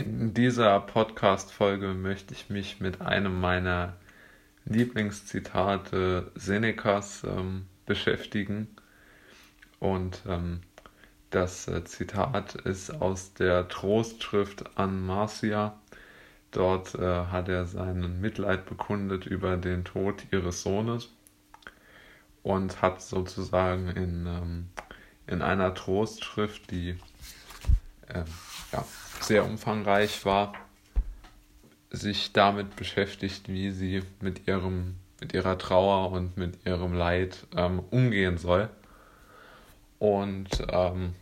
In dieser Podcast-Folge möchte ich mich mit einem meiner Lieblingszitate Senecas ähm, beschäftigen. Und ähm, das äh, Zitat ist aus der Trostschrift an Marcia. Dort äh, hat er seinen Mitleid bekundet über den Tod ihres Sohnes und hat sozusagen in, ähm, in einer Trostschrift, die äh, ja, sehr umfangreich war, sich damit beschäftigt, wie sie mit ihrem mit ihrer Trauer und mit ihrem Leid ähm, umgehen soll. Und ähm,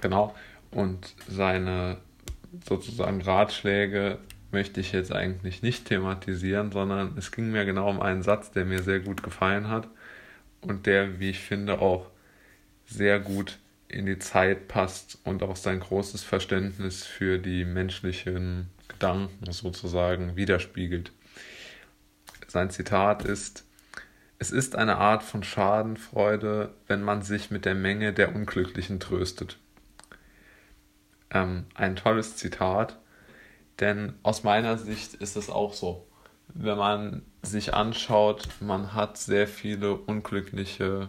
genau, und seine sozusagen Ratschläge möchte ich jetzt eigentlich nicht thematisieren, sondern es ging mir genau um einen Satz, der mir sehr gut gefallen hat und der, wie ich finde, auch sehr gut in die Zeit passt und auch sein großes Verständnis für die menschlichen Gedanken sozusagen widerspiegelt. Sein Zitat ist, es ist eine Art von Schadenfreude, wenn man sich mit der Menge der Unglücklichen tröstet. Ähm, ein tolles Zitat, denn aus meiner Sicht ist es auch so. Wenn man sich anschaut, man hat sehr viele unglückliche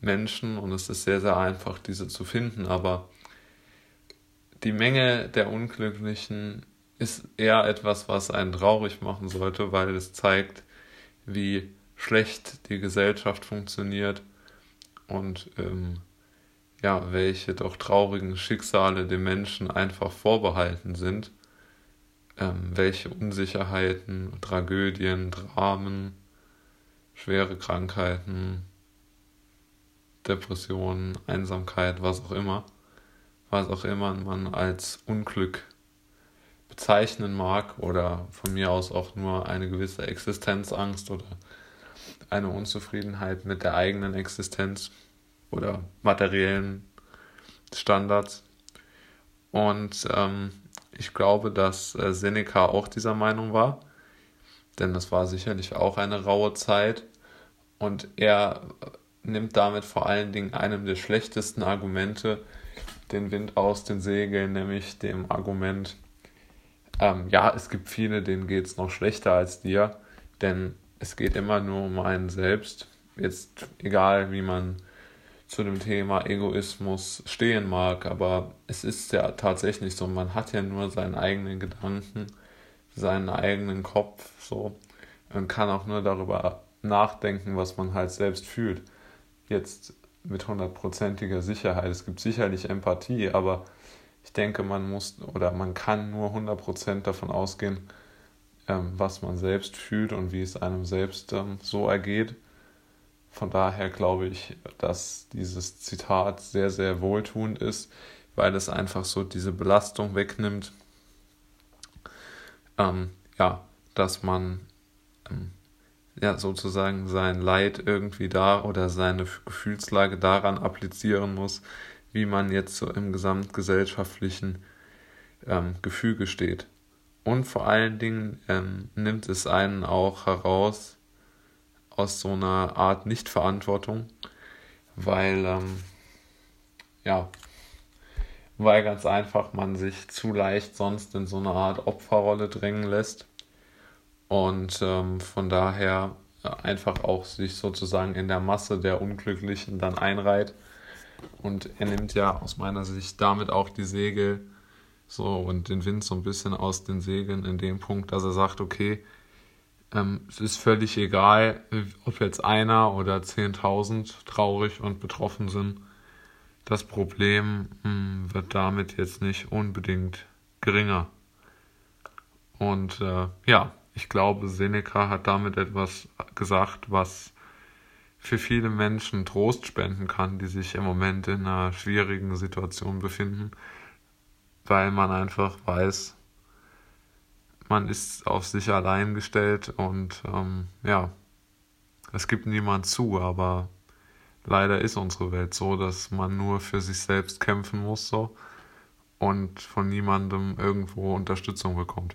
Menschen und es ist sehr, sehr einfach, diese zu finden. Aber die Menge der Unglücklichen ist eher etwas, was einen traurig machen sollte, weil es zeigt, wie schlecht die Gesellschaft funktioniert und ähm, ja, welche doch traurigen Schicksale den Menschen einfach vorbehalten sind, ähm, welche Unsicherheiten, Tragödien, Dramen, schwere Krankheiten, Depression, Einsamkeit, was auch immer, was auch immer man als Unglück bezeichnen mag oder von mir aus auch nur eine gewisse Existenzangst oder eine Unzufriedenheit mit der eigenen Existenz oder materiellen Standards. Und ähm, ich glaube, dass äh, Seneca auch dieser Meinung war, denn das war sicherlich auch eine raue Zeit. Und er nimmt damit vor allen Dingen einem der schlechtesten Argumente den Wind aus den Segeln, nämlich dem Argument, ähm, ja, es gibt viele, denen geht es noch schlechter als dir, denn es geht immer nur um einen selbst. Jetzt egal, wie man zu dem Thema Egoismus stehen mag, aber es ist ja tatsächlich so, man hat ja nur seinen eigenen Gedanken, seinen eigenen Kopf so und kann auch nur darüber nachdenken, was man halt selbst fühlt jetzt mit hundertprozentiger Sicherheit. Es gibt sicherlich Empathie, aber ich denke, man muss oder man kann nur 100% davon ausgehen, ähm, was man selbst fühlt und wie es einem selbst ähm, so ergeht. Von daher glaube ich, dass dieses Zitat sehr, sehr wohltuend ist, weil es einfach so diese Belastung wegnimmt. Ähm, ja, dass man ähm, ja, sozusagen sein Leid irgendwie da oder seine Gefühlslage daran applizieren muss, wie man jetzt so im gesamtgesellschaftlichen ähm, Gefüge steht. Und vor allen Dingen ähm, nimmt es einen auch heraus aus so einer Art Nichtverantwortung, weil, ähm, ja, weil ganz einfach man sich zu leicht sonst in so eine Art Opferrolle drängen lässt und ähm, von daher einfach auch sich sozusagen in der Masse der Unglücklichen dann einreiht. Und er nimmt ja aus meiner Sicht damit auch die Segel so und den Wind so ein bisschen aus den Segeln in dem Punkt, dass er sagt, okay, ähm, es ist völlig egal, ob jetzt einer oder 10.000 traurig und betroffen sind. Das Problem mh, hm, wird damit jetzt nicht unbedingt geringer. Und äh, ja, ich glaube, Seneca hat damit etwas gesagt, was für viele Menschen Trost spenden kann, die sich im Moment in einer schwierigen Situation befinden, weil man einfach weiß, man ist auf sich allein gestellt und ähm, ja, es gibt niemand zu, aber leider ist unsere Welt so, dass man nur für sich selbst kämpfen muss so und von niemandem irgendwo Unterstützung bekommt.